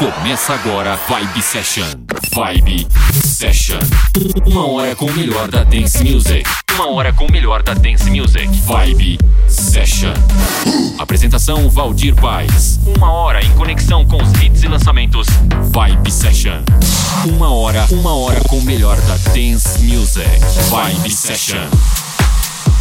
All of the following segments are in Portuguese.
Começa agora Vibe Session. Vibe Session. Uma hora com o melhor da Dance Music. Uma hora com o melhor da Dance Music. Vibe Session. Apresentação Valdir Paz. Uma hora em conexão com os hits e lançamentos. Vibe Session. Uma hora, uma hora com o melhor da Dance Music. Vibe Session.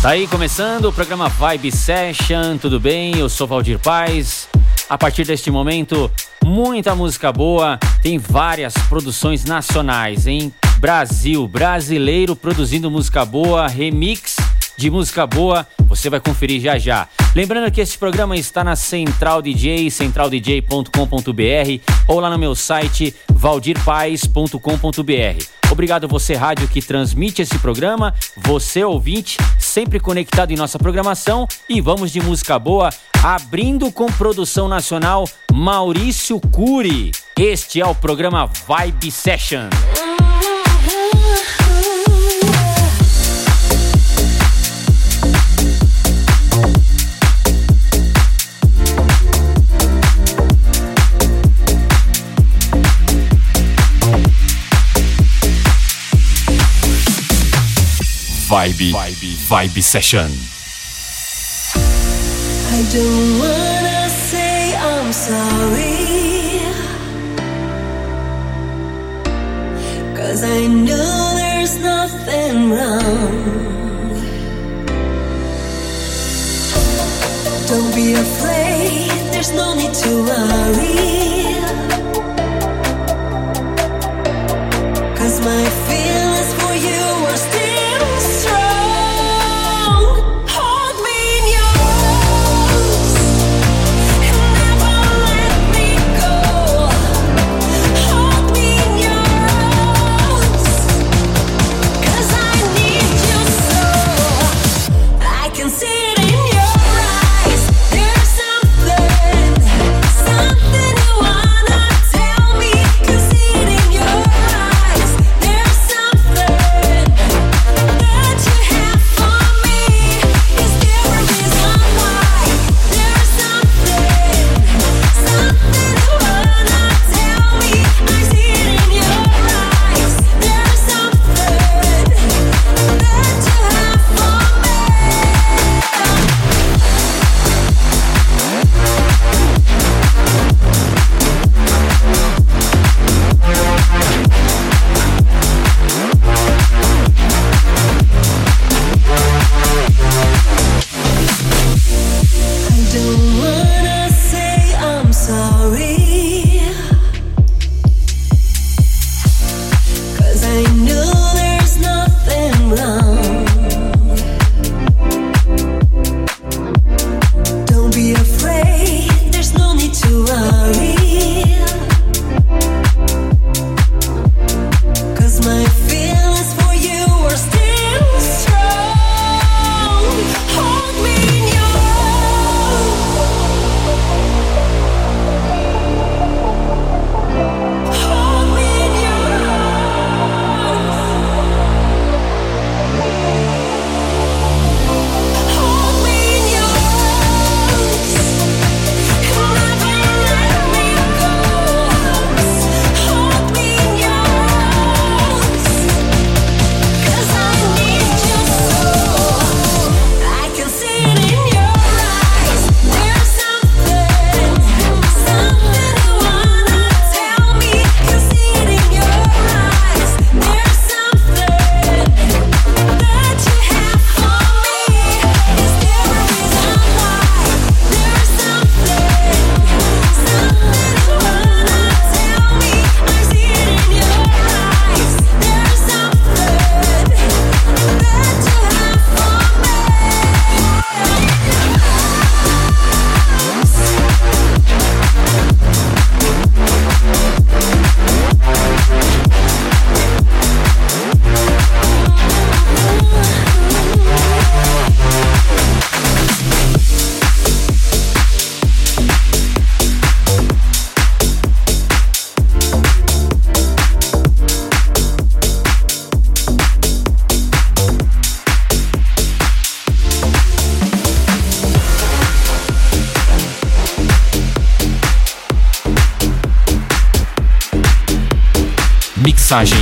Tá aí começando o programa Vibe Session, tudo bem? Eu sou Valdir Paz. A partir deste momento, muita música boa, tem várias produções nacionais, em Brasil, brasileiro produzindo música boa, remix de música boa, você vai conferir já já. Lembrando que este programa está na Central DJ, centraldj.com.br ou lá no meu site valdirpaz.com.br. Obrigado você rádio que transmite esse programa, você ouvinte, sempre conectado em nossa programação e vamos de música boa, abrindo com produção nacional Maurício Cury. Este é o programa Vibe Session. Vibe, Vibe, Vibe Session. I don't wanna say I'm sorry. Cause I know there's nothing wrong. Don't be afraid, there's no need to worry. Mixagens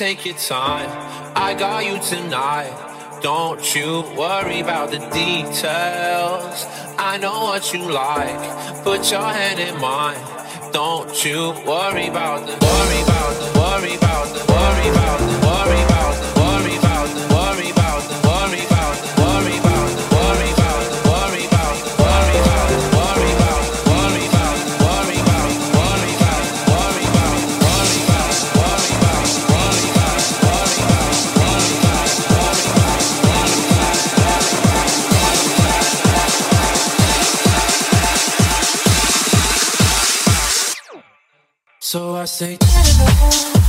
take your time. I got you tonight. Don't you worry about the details. I know what you like. Put your hand in mine. Don't you worry about the worry about the worry about the worry about the So I say.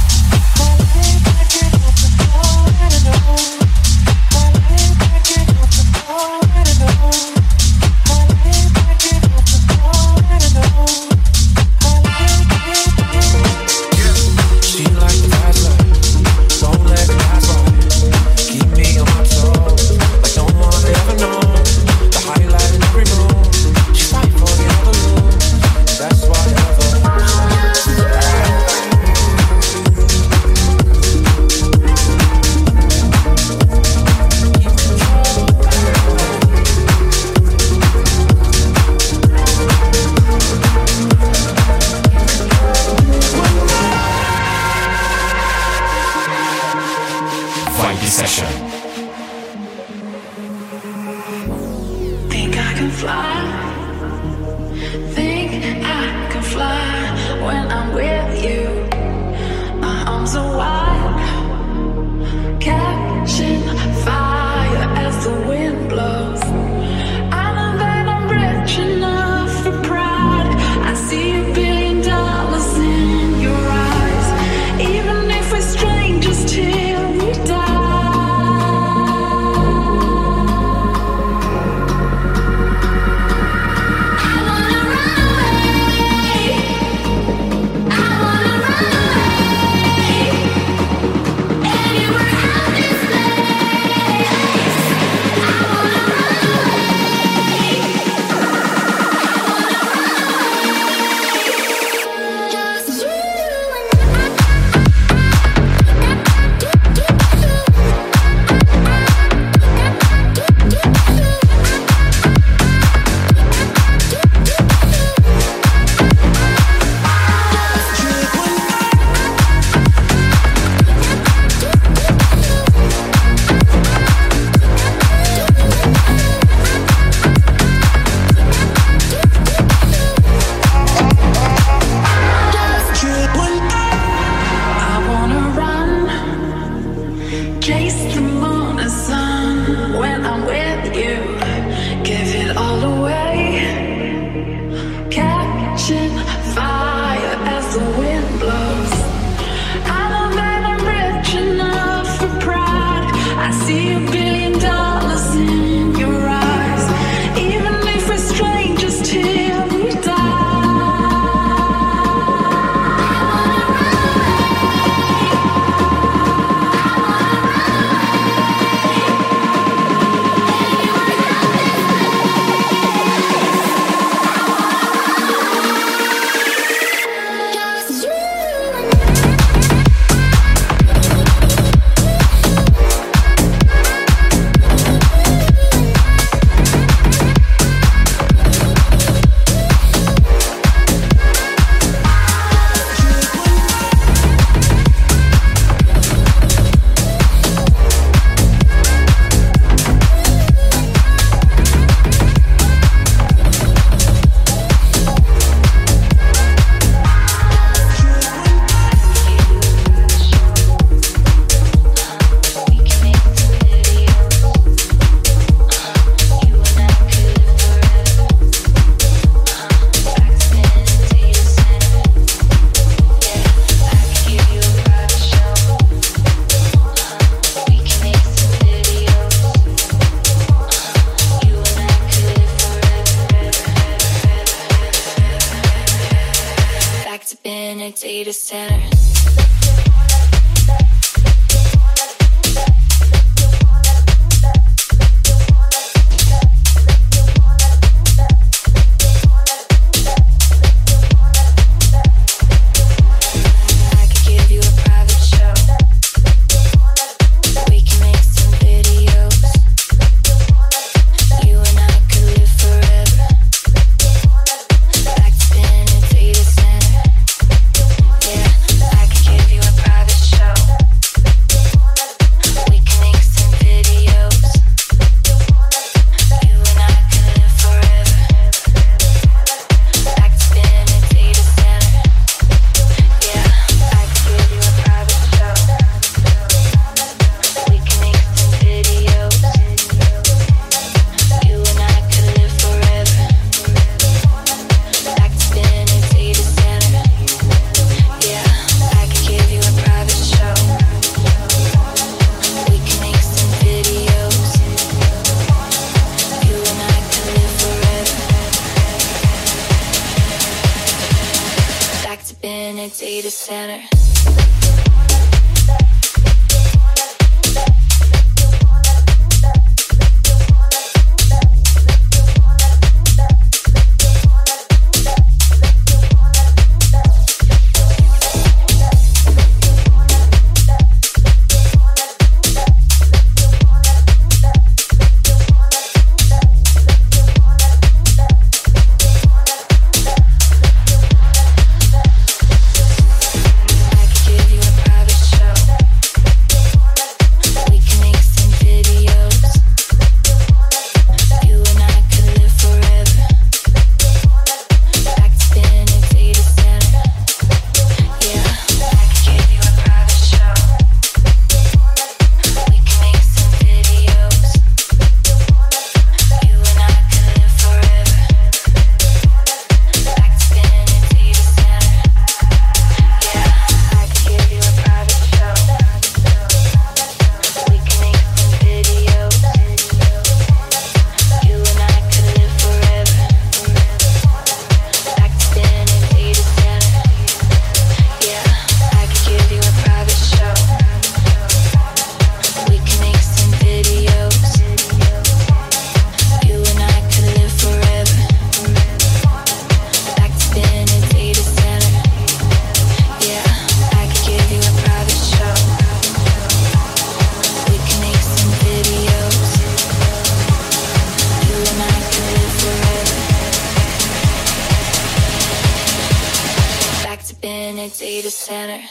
Santa.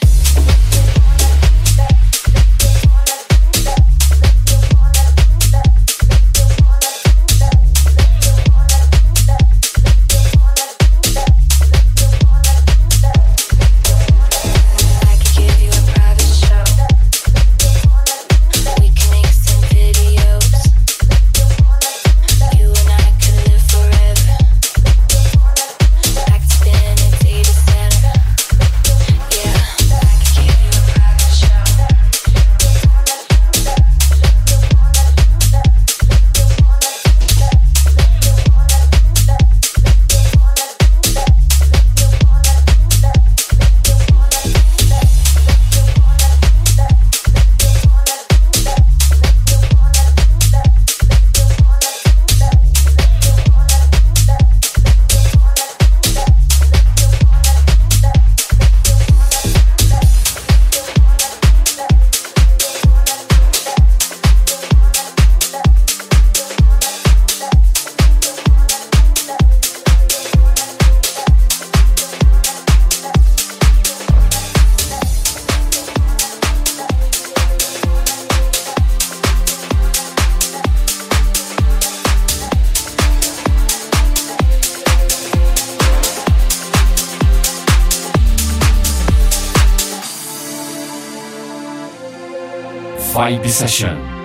Vibe Session.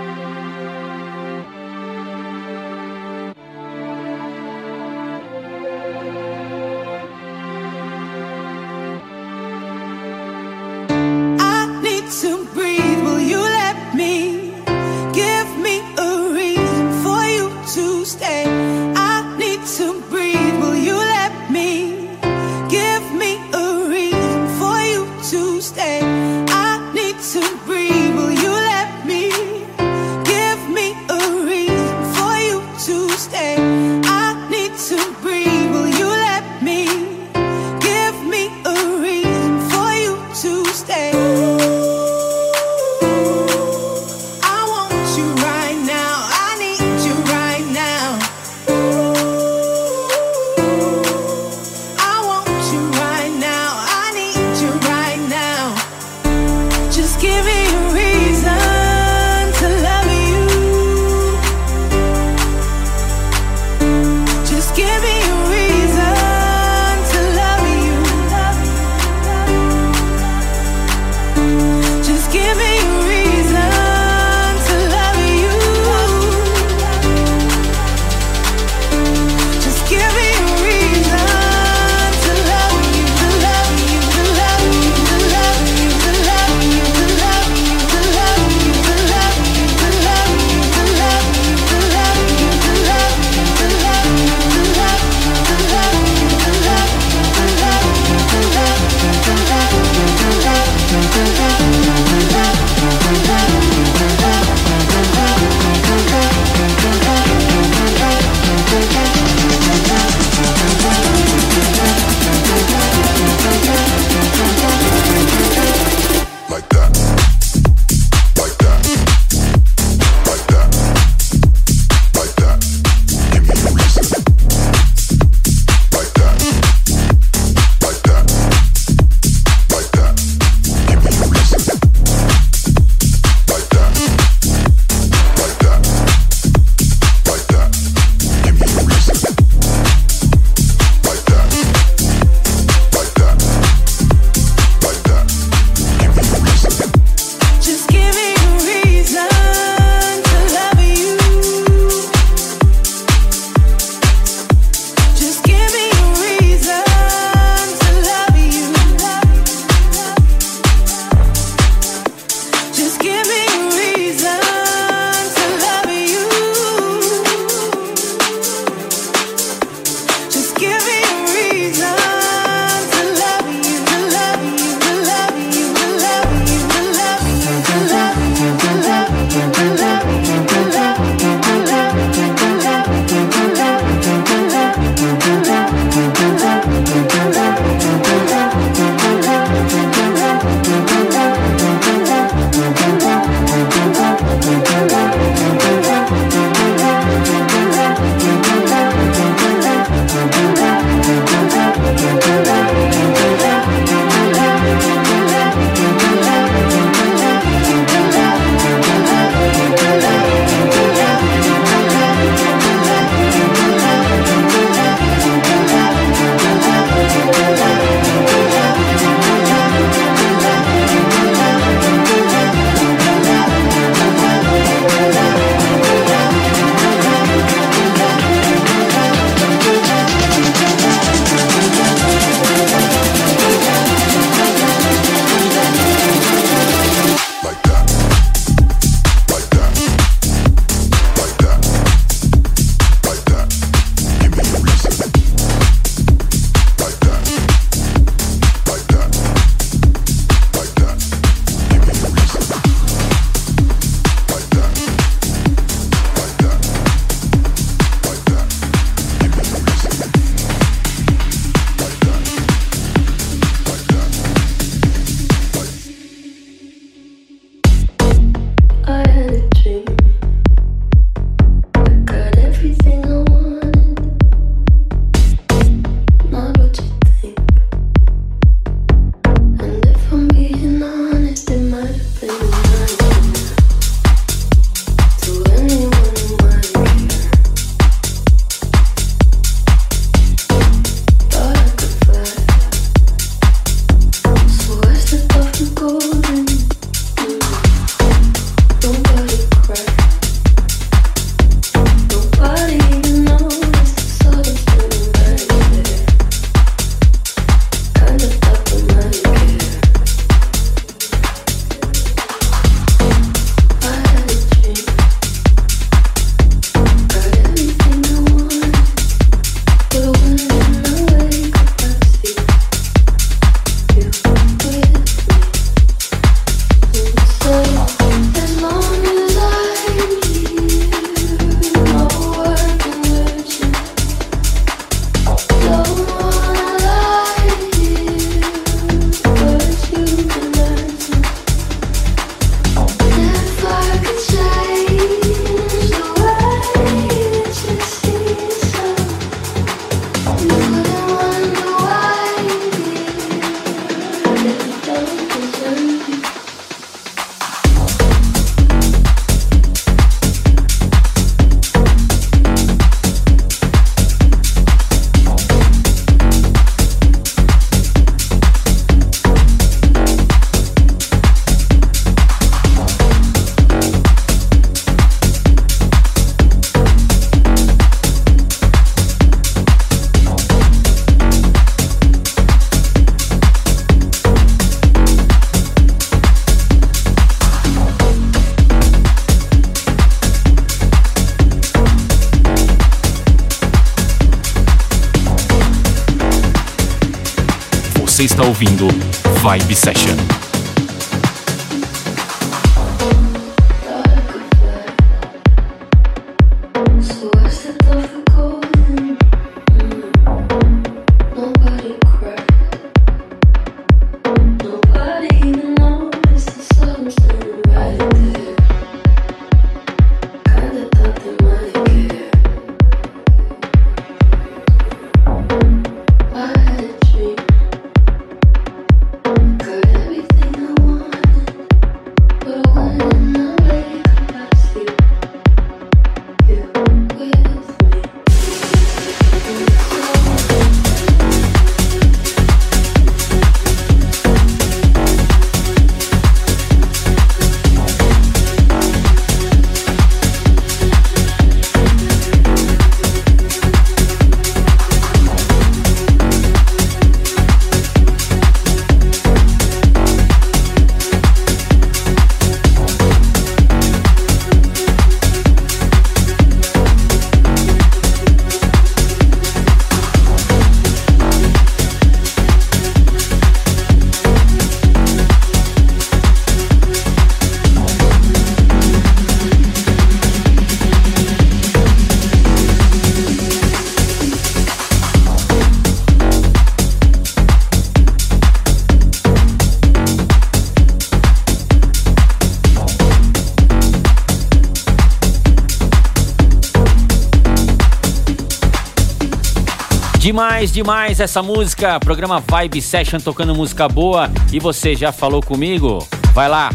Demais, demais essa música. Programa Vibe Session tocando música boa. E você já falou comigo? Vai lá,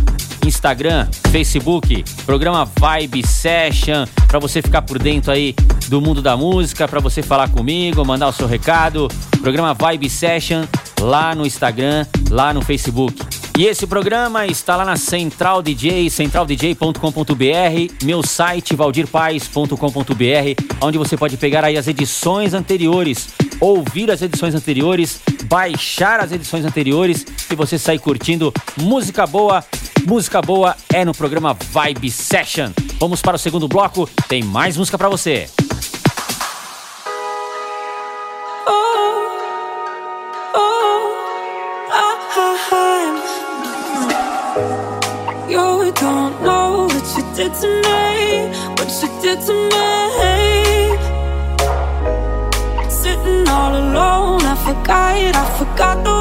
Instagram, Facebook, programa Vibe Session, para você ficar por dentro aí do mundo da música, para você falar comigo, mandar o seu recado. Programa Vibe Session lá no Instagram, lá no Facebook. E esse programa está lá na Central DJ, centraldj.com.br, meu site valdirpaes.com.br, onde você pode pegar aí as edições anteriores ouvir as edições anteriores, baixar as edições anteriores e você sair curtindo música boa. Música boa é no programa Vibe Session. Vamos para o segundo bloco, tem mais música para você. It's me. tired, I forgot the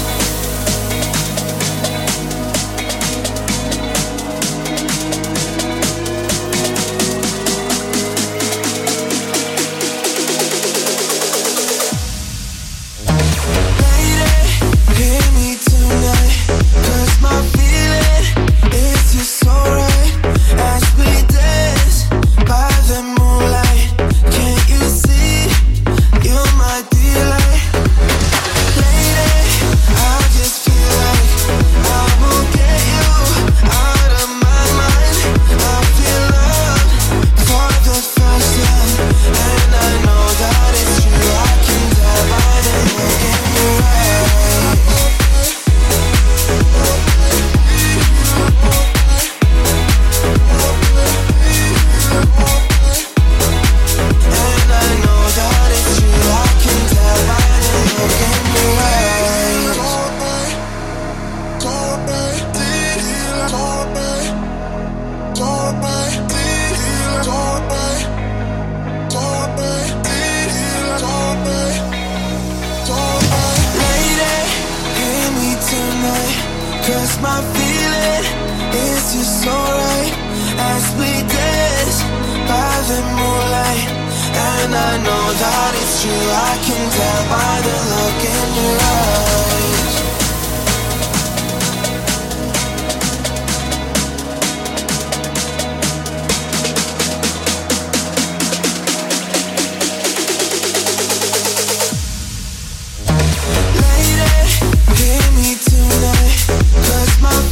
It's just so right. moonlight And I know that it's true. I can tell by the look in your eyes. Lady, hear me tonight Cause my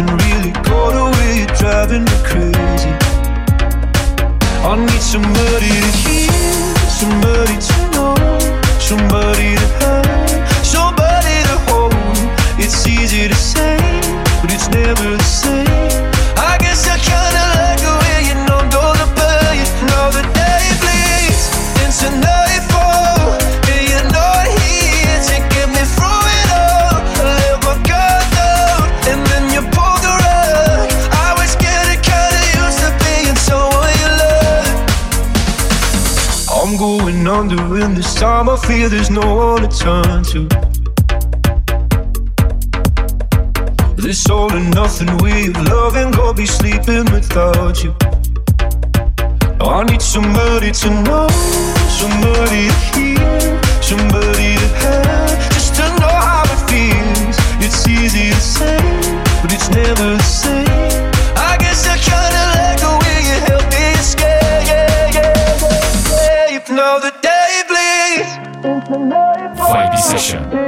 nothing really got away, you're driving me crazy. I need somebody to hear, somebody to know, somebody this time I fear there's no one to turn to. This all or nothing way of loving, go be sleeping without you. I need somebody to know, somebody to hear, somebody to have, just to know how it feels. It's easy to say, but it's never the same. Session.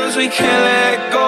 cause we can't let go.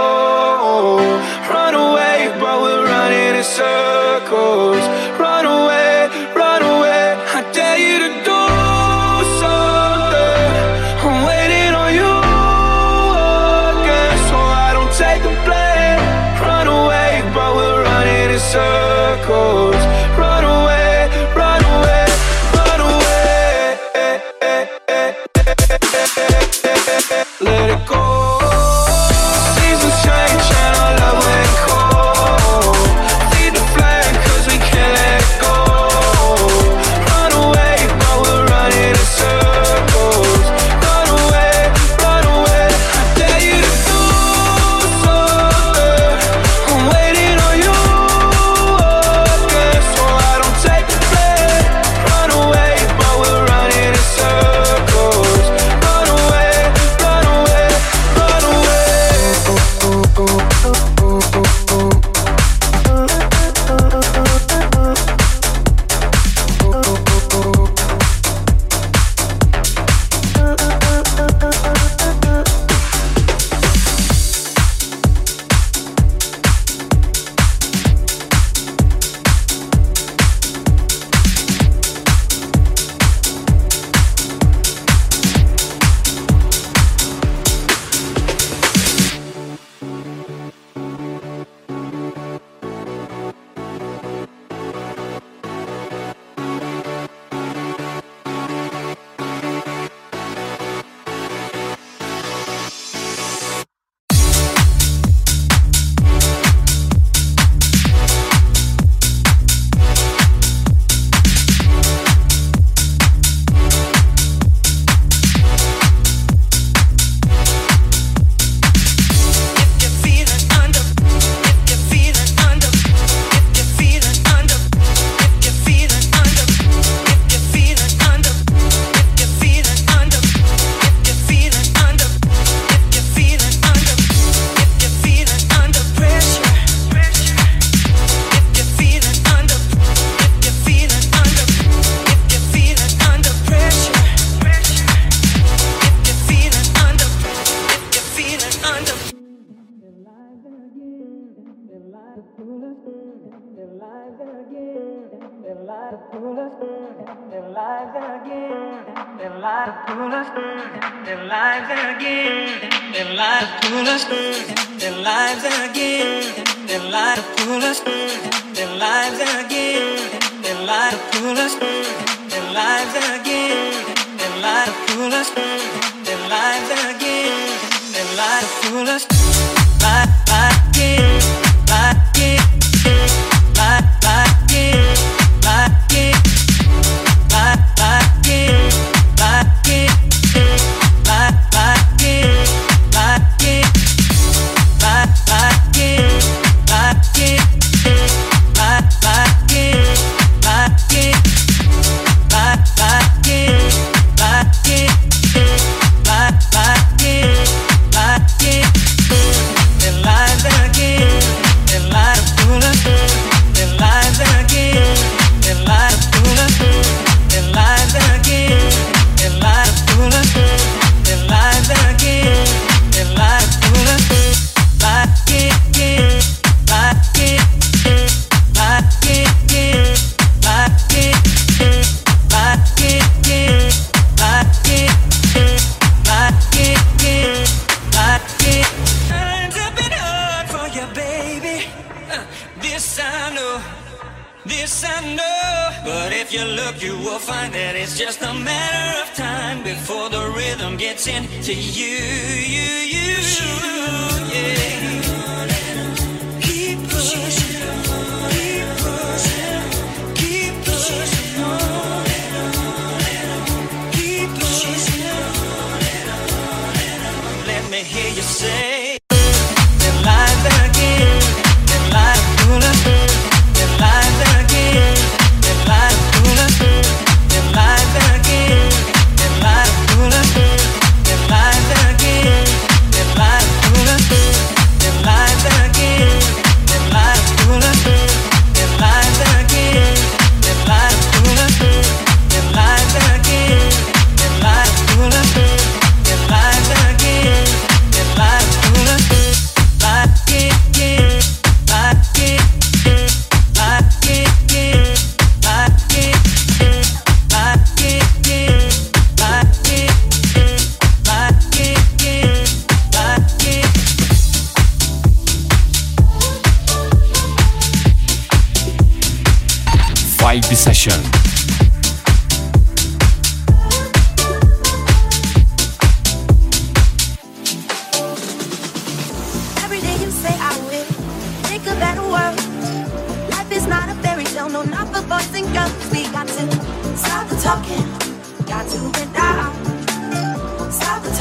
lives pull us in their lives again in their lives pull us in their lives again in their lives pull us in their lives again in their lives pull us in their lives again in their lives pull us in their lives again in their lives pull us back again.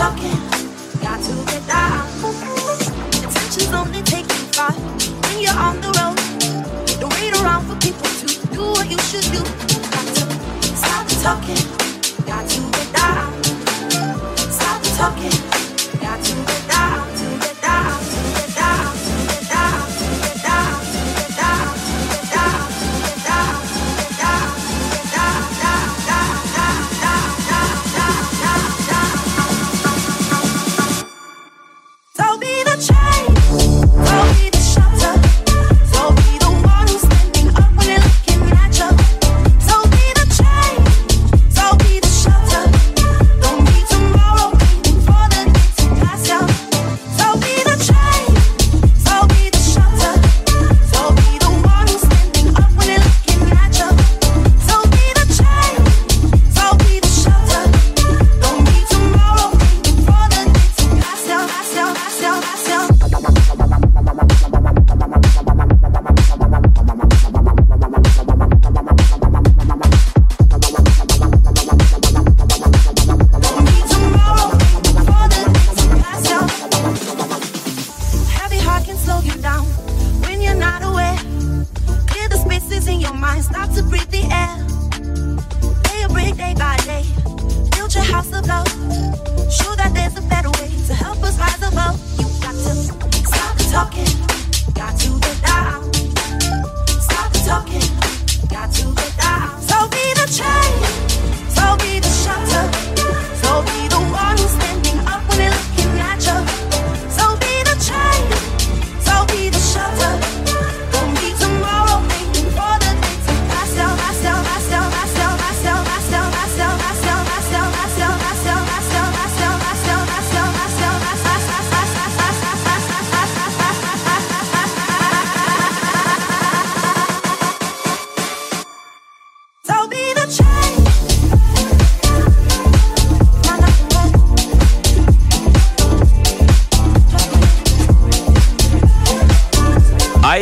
talking.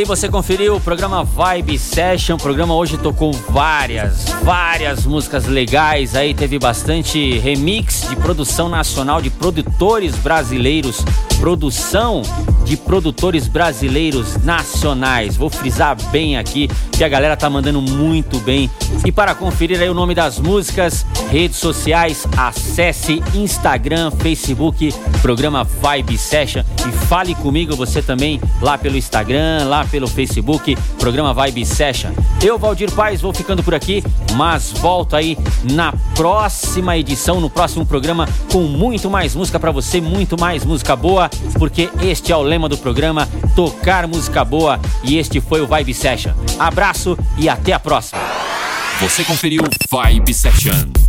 você conferiu o programa Vibe Session. O programa hoje tocou várias, várias músicas legais. Aí teve bastante remix de produção nacional de produtores brasileiros, produção de produtores brasileiros nacionais. Vou frisar bem aqui que a galera tá mandando muito bem. E para conferir aí o nome das músicas, redes sociais, acesse Instagram, Facebook, programa Vibe Session e fale comigo você também lá pelo Instagram, lá pelo Facebook, programa Vibe Session. Eu, Valdir Paz, vou ficando por aqui, mas volto aí na próxima edição, no próximo programa com muito mais música para você, muito mais música boa, porque este é o lema do programa, tocar música boa e este foi o Vibe Session. Abraço e até a próxima. Você conferiu Vibe Session.